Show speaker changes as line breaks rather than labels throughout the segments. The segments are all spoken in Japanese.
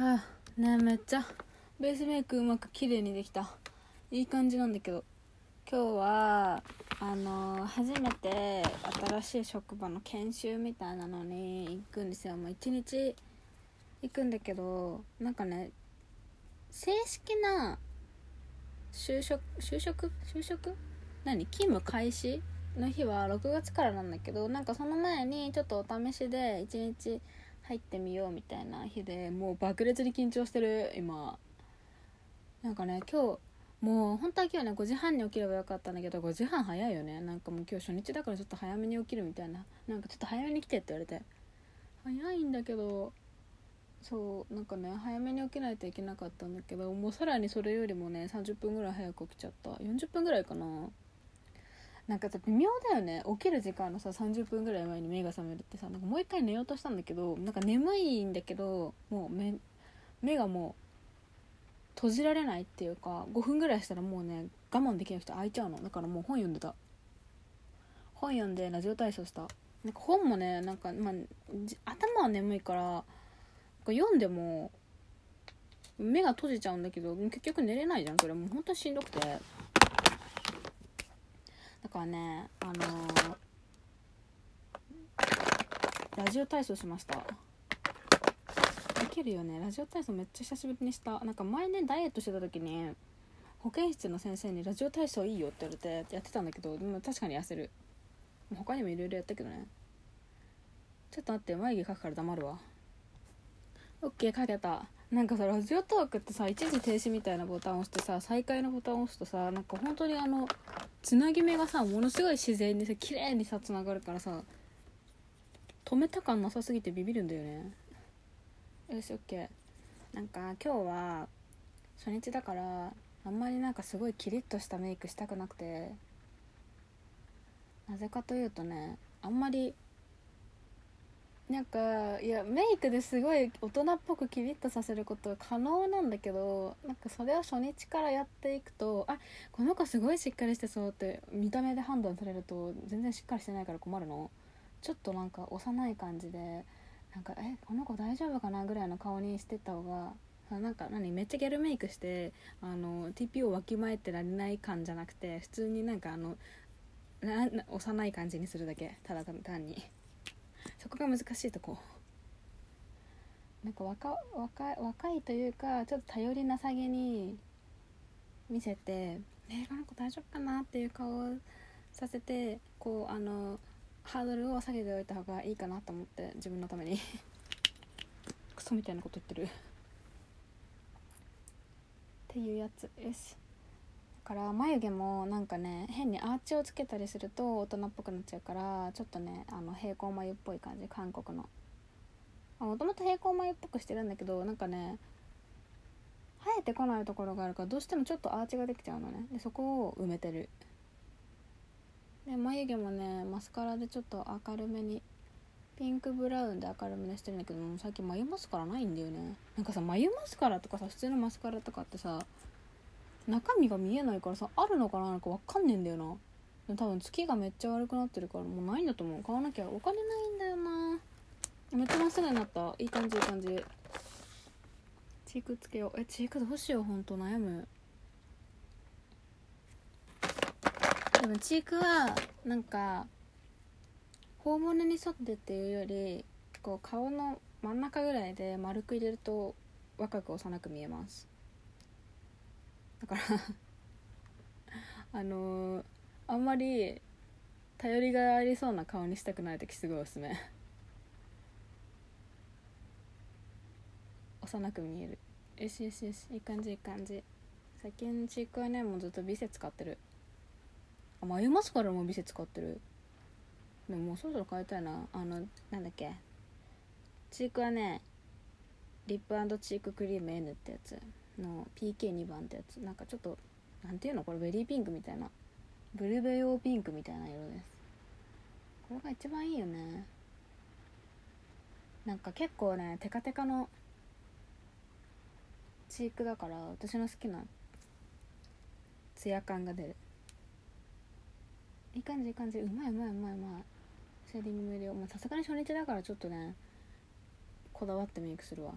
はあねめっちゃ。ベースメイクうまく綺麗にできた。いい感じなんだけど。今日はあの初めて新しい職場の研修みたいなのに行くんですよ。もう一日行くんだけどなんかね正式な就職就職？就職？何？勤務開始の日は6月からなんだけどなんかその前にちょっとお試しで1日入ってみようみたいな日でもう爆裂に緊張してる今。なんかね今日もう本当は今日ね5時半に起きればよかったんだけど5時半早いよね。なんかもう今日初日だからちょっと早めに起きるみたいな。なんかちょっと早めに来てって言われて。早いんだけどそうなんかね早めに起きないといけなかったんだけどもうさらにそれよりもね30分ぐらい早く起きちゃった。40分ぐらいかな。なんかさ微妙だよね。起きる時間のさ30分ぐらい前に目が覚めるってさなんかもう一回寝ようとしたんだけどなんか眠いんだけどもう目目がもう閉じられないっていうか5分ぐらいしたらもうね我慢できなくて開いちゃうの。だからもう本読んでた。本読んでラジオ体操した。なんか本もねなんか、まあ、頭は眠いからなんか読んでも目が閉じちゃうんだけど結局寝れないじゃん。それもう本当にしんどくて。だからねあのーラジオ体操しました。できるよね。ラジオ体操めっちゃ久しぶりにした。なんか前ねダイエットしてた時に保健室の先生に「ラジオ体操いいよ」って言われてやってたんだけどでも確かに痩せる。他にもいろいろやったけどね。ちょっと待って眉毛描くから黙るわ。OK 書けた。なんかさラジオトークってさ一時停止みたいなボタンを押してさ再開のボタンを押すとさなんか本当にあのつなぎ目がさものすごい自然にさ綺麗にさつながるからさ止めた感なさすぎてビビるんだよね。よし OK なんか今日は初日だからあんまりなんかすごいキリッとしたメイクしたくなくて。なぜかというとねあんまりなんかいやメイクですごい大人っぽくキリッとさせることは可能なんだけどなんかそれを初日からやっていくとあこの子すごいしっかりしてそうって見た目で判断されると全然しっかりしてないから困るの。ちょっとなんか幼い感じでなんかえこの子大丈夫かなぐらいの顔にしてった方がなんか何めっちゃギャルメイクしてあの TP をわきまえてられない感じゃなくて普通になんかあの幼い感じにするだけ。ただ単に。そこが難しいとこ。なんか若若い若いというかちょっと頼りなさげに見せて「えこの子大丈夫かな?」っていう顔をさせてこうあのハードルを下げておいた方がいいかなと思って自分のために。クソみたいなこと言ってる。っていうやつよしから眉毛もなんかね変にアーチをつけたりすると大人っぽくなっちゃうからちょっとねあの平行眉っぽい感じ韓国の。もともと平行眉っぽくしてるんだけどなんかね生えてこないところがあるからどうしてもちょっとアーチができちゃうのね。でそこを埋めてる。で眉毛もねマスカラでちょっと明るめにピンクブラウンで明るめにしてるんだけども最近眉マスカラないんだよね。なんかさ眉マスカラとかさ普通のマスカラとかってさ中身が見えないからさあるのかななんかわかんねえんだよな。多分月がめっちゃ悪くなってるからもうないんだと思う。買わなきゃお金ないんだよな。めっちゃまっすぐになった。いい感じいい感じ。チークつけよう。えチークどうしようほんと悩む。でもチークはなんか頬骨に沿ってっていうよりこう顔の真ん中ぐらいで丸く入れると若く幼く見えます。だから あのー、あんまり頼りがいありそうな顔にしたくない時すごいおすすめ。幼く見える。よしよしよしいい感じいい感じ。最近チークはねもうずっとヴィセ使ってる。あ眉マスカラもヴィセ使ってる。でももうそろそろ変えたいな。あのなんだっけ。チークはねリップチーククリーム N ってやつ。の PK2 番ってやつ。なんかちょっとなんていうの？これベリーピンクみたいな。ブルベ用ピンクみたいな色です。これが一番いいよね。なんか結構ねテカテカのチークだから私の好きなツヤ感が出る。いい感じいい感じ。うまいうまいうまいうまい。シェーディングも入れようさすがに初日だからちょっとねこだわってメイクするわ。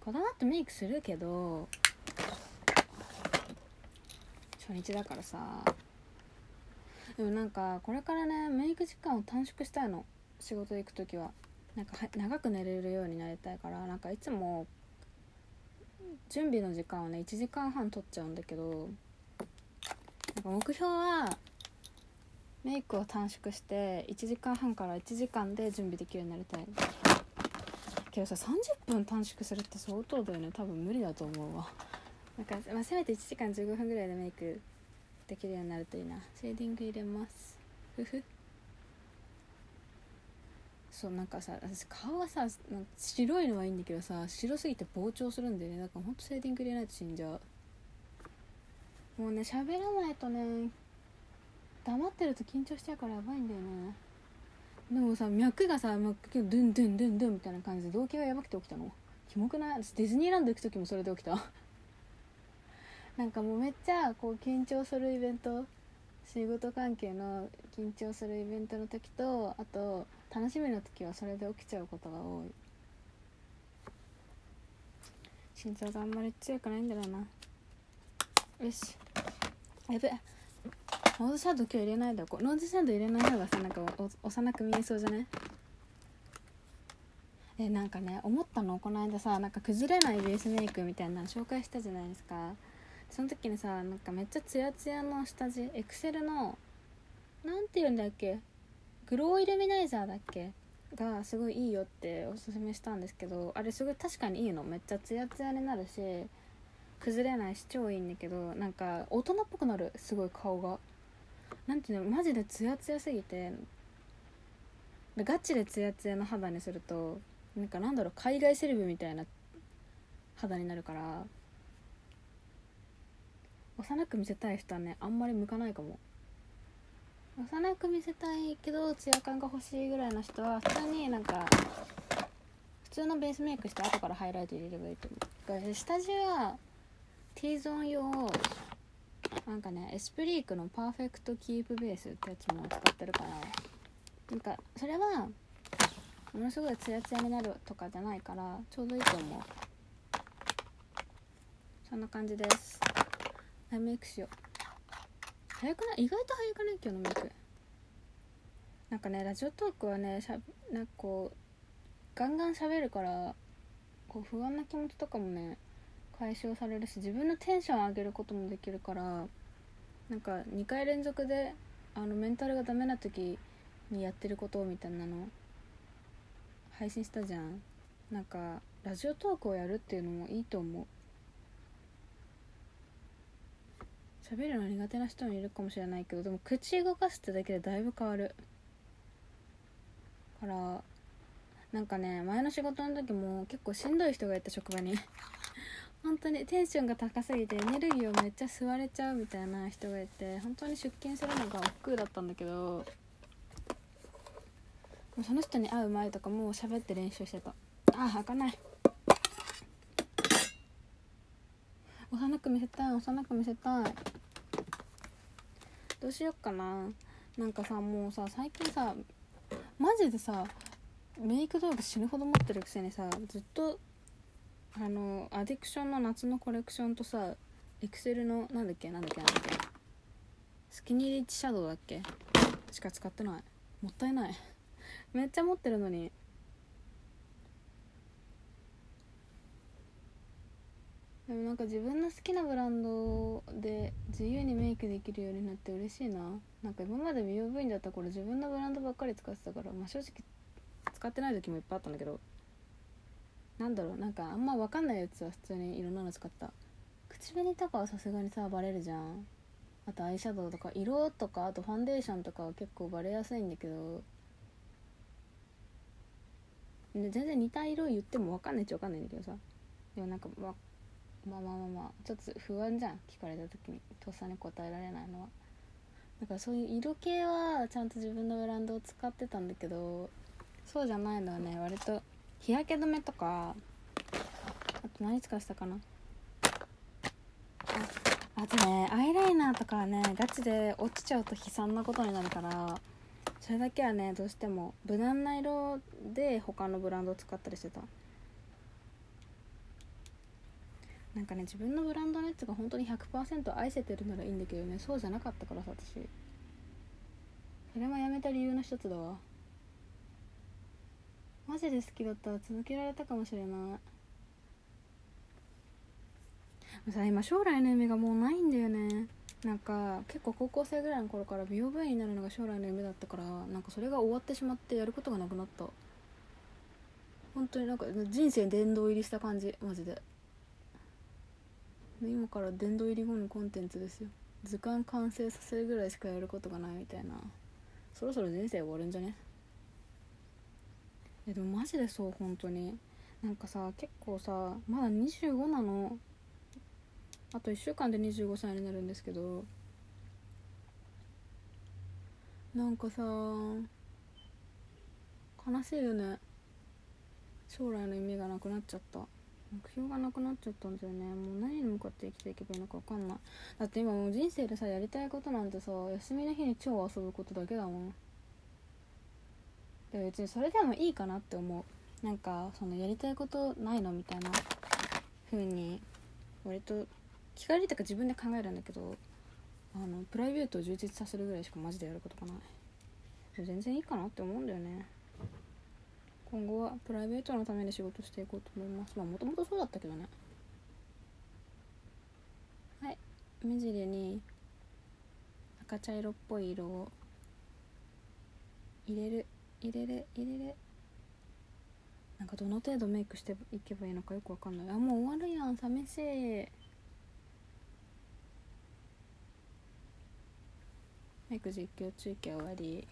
こだわってメイクするけど初日だからさ。でもなんかこれからねメイク時間を短縮したいの。仕事行く時は。なんかは長く寝れるようになりたいから。なんかいつも準備の時間をね1時間半取っちゃうんだけど。なんか目標はメイクを短縮して1時間半から1時間で準備できるようになりたい。けどさ30分短縮するって相当だよね。多分無理だと思うわ。なんか、まあ、せめて1時間15分ぐらいでメイクできるようになるといいな。シェーディング入れます。ふふ。そうなんかさ私顔がさ白いのはいいんだけどさ白すぎて膨張するんだよね。だからほんとシェーディング入れないと死んじゃう。もうね喋らないとね黙ってると緊張しちゃうからやばいんだよね。でもさ脈がさ脈がドゥンドゥンドゥンドゥンみたいな感じで動機がやばくて起きたの。キモくない？私ディズニーランド行く時もそれで起きた なんかもうめっちゃこう緊張するイベント仕事関係の緊張するイベントの時とあと楽しみの時はそれで起きちゃうことが多い。心臓があんまり強くないんだろうな。よし。やべ。ノーズシャドウ今日入れないでこうノーズシャドウ入れない方がさなんか幼く見えそうじゃない？えなんかね思ったの？この間さなんか崩れないベースメイクみたいなの紹介したじゃないですか。その時にさなんかめっちゃツヤツヤの下地エクセルのなんて言うんだっけ？グローイルミナイザーだっけ？がすごいいいよっておすすめしたんですけどあれすごい確かにいいの。めっちゃツヤツヤになるし崩れないし超いいんだけどなんか大人っぽくなる。すごい顔が。なんていうのマジでツヤツヤすぎてガチでツヤツヤの肌にするとなんかなんだろう海外セレブみたいな肌になるから幼く見せたい人はねあんまり向かないかも。幼く見せたいけどツヤ感が欲しいぐらいの人は普通になんか普通のベースメイクして後からハイライト入れればいいと思う。下地は T ゾーン用なんかねエスプリークのパーフェクトキープベースってやつも使ってるから。なんかそれはものすごいツヤツヤになるとかじゃないからちょうどいいと思う。そんな感じです。アイメイクしよ。う早くない？意外と早くない？今日のメイク。なんかねラジオトークはねしゃなんかこうガンガン喋るからこう不安な気持ちとかもね解消されるし自分のテンションを上げることもできるからなんか2回連続であのメンタルがダメな時にやってることみたいなの配信したじゃん。なんかラジオトークをやるっていうのもいいと思う。喋るの苦手な人もいるかもしれないけどでも口動かすってだけでだいぶ変わる。からなんかね前の仕事の時も結構しんどい人がいた職場に。本当にテンションが高すぎてエネルギーをめっちゃ吸われちゃうみたいな人がいて本当に出勤するのが億劫だったんだけどその人に会う前とかもう喋って練習してた。あ開かない。幼く見せたい幼く見せたい。どうしよっかな。なんかさもうさ最近さマジでさメイク道具死ぬほど持ってるくせにさずっとあのアディクションの夏のコレクションとさエクセルのなんだっけなんだっけなんだっけ。スキニーリッチシャドウだっけ。しか使ってない。もったいない。めっちゃ持ってるのに。でもなんか自分の好きなブランドで自由にメイクできるようになって嬉しいな。なんか今まで美容部員だった頃自分のブランドばっかり使ってたから、まあ、正直使ってない時もいっぱいあったんだけどなんだろうなんかあんま分かんないやつは普通にいろんなの使った。口紅とかはさすがにさバレるじゃん。あとアイシャドウとか色とかあとファンデーションとかは結構バレやすいんだけど。全然似た色言っても分かんないっちゃ分かんないんだけどさ。でもなんかままあまあまあまあちょっと不安じゃん聞かれた時に。とっさに答えられないのは。だからそういう色系はちゃんと自分のブランドを使ってたんだけどそうじゃないのはね割と日焼け止めとかあと何使ってたかな。あとねアイライナーとかはねガチで落ちちゃうと悲惨なことになるからそれだけはねどうしても無難な色で他のブランドを使ったりしてた。なんかね自分のブランドのやつが本当に100%愛せてるならいいんだけどねそうじゃなかったからさ私。それもやめた理由の一つだわ。マジで好きだったら続けられたかもしれない。さ今将来の夢がもうないんだよね。なんか結構高校生ぐらいの頃から美容部員になるのが将来の夢だったからなんかそれが終わってしまってやることがなくなった。本当になんか人生殿堂入りした感じ。マジで。今から殿堂入り後のコンテンツですよ。図鑑完成させるぐらいしかやることがないみたいな。そろそろ人生終わるんじゃね？えでもマジでそう本当に。なんかさ結構さまだ25なの。あと1週間で25歳になるんですけど。なんかさ悲しいよね。将来の夢がなくなっちゃった。目標がなくなっちゃったんだよね。もう何に向かって生きていけばいいのか分かんない。だって今もう人生でさやりたいことなんてさ休みの日に超遊ぶことだけだもん。で別にそれでもいいかなって思う。なんかそのやりたいことないのみたいな風に割と聞かれたか自分で考えるんだけどあのプライベートを充実させるぐらいしかマジでやることがない。全然いいかなって思うんだよね。今後はプライベートのために仕事していこうと思います。まあもともとそうだったけどね。はい。目尻に赤茶色っぽい色を入れる。入れれ入れれ。なんかどの程度メイクしていけばいいのかよくわかんない。あもう終わるやん寂しい。メイク実況中継終わり。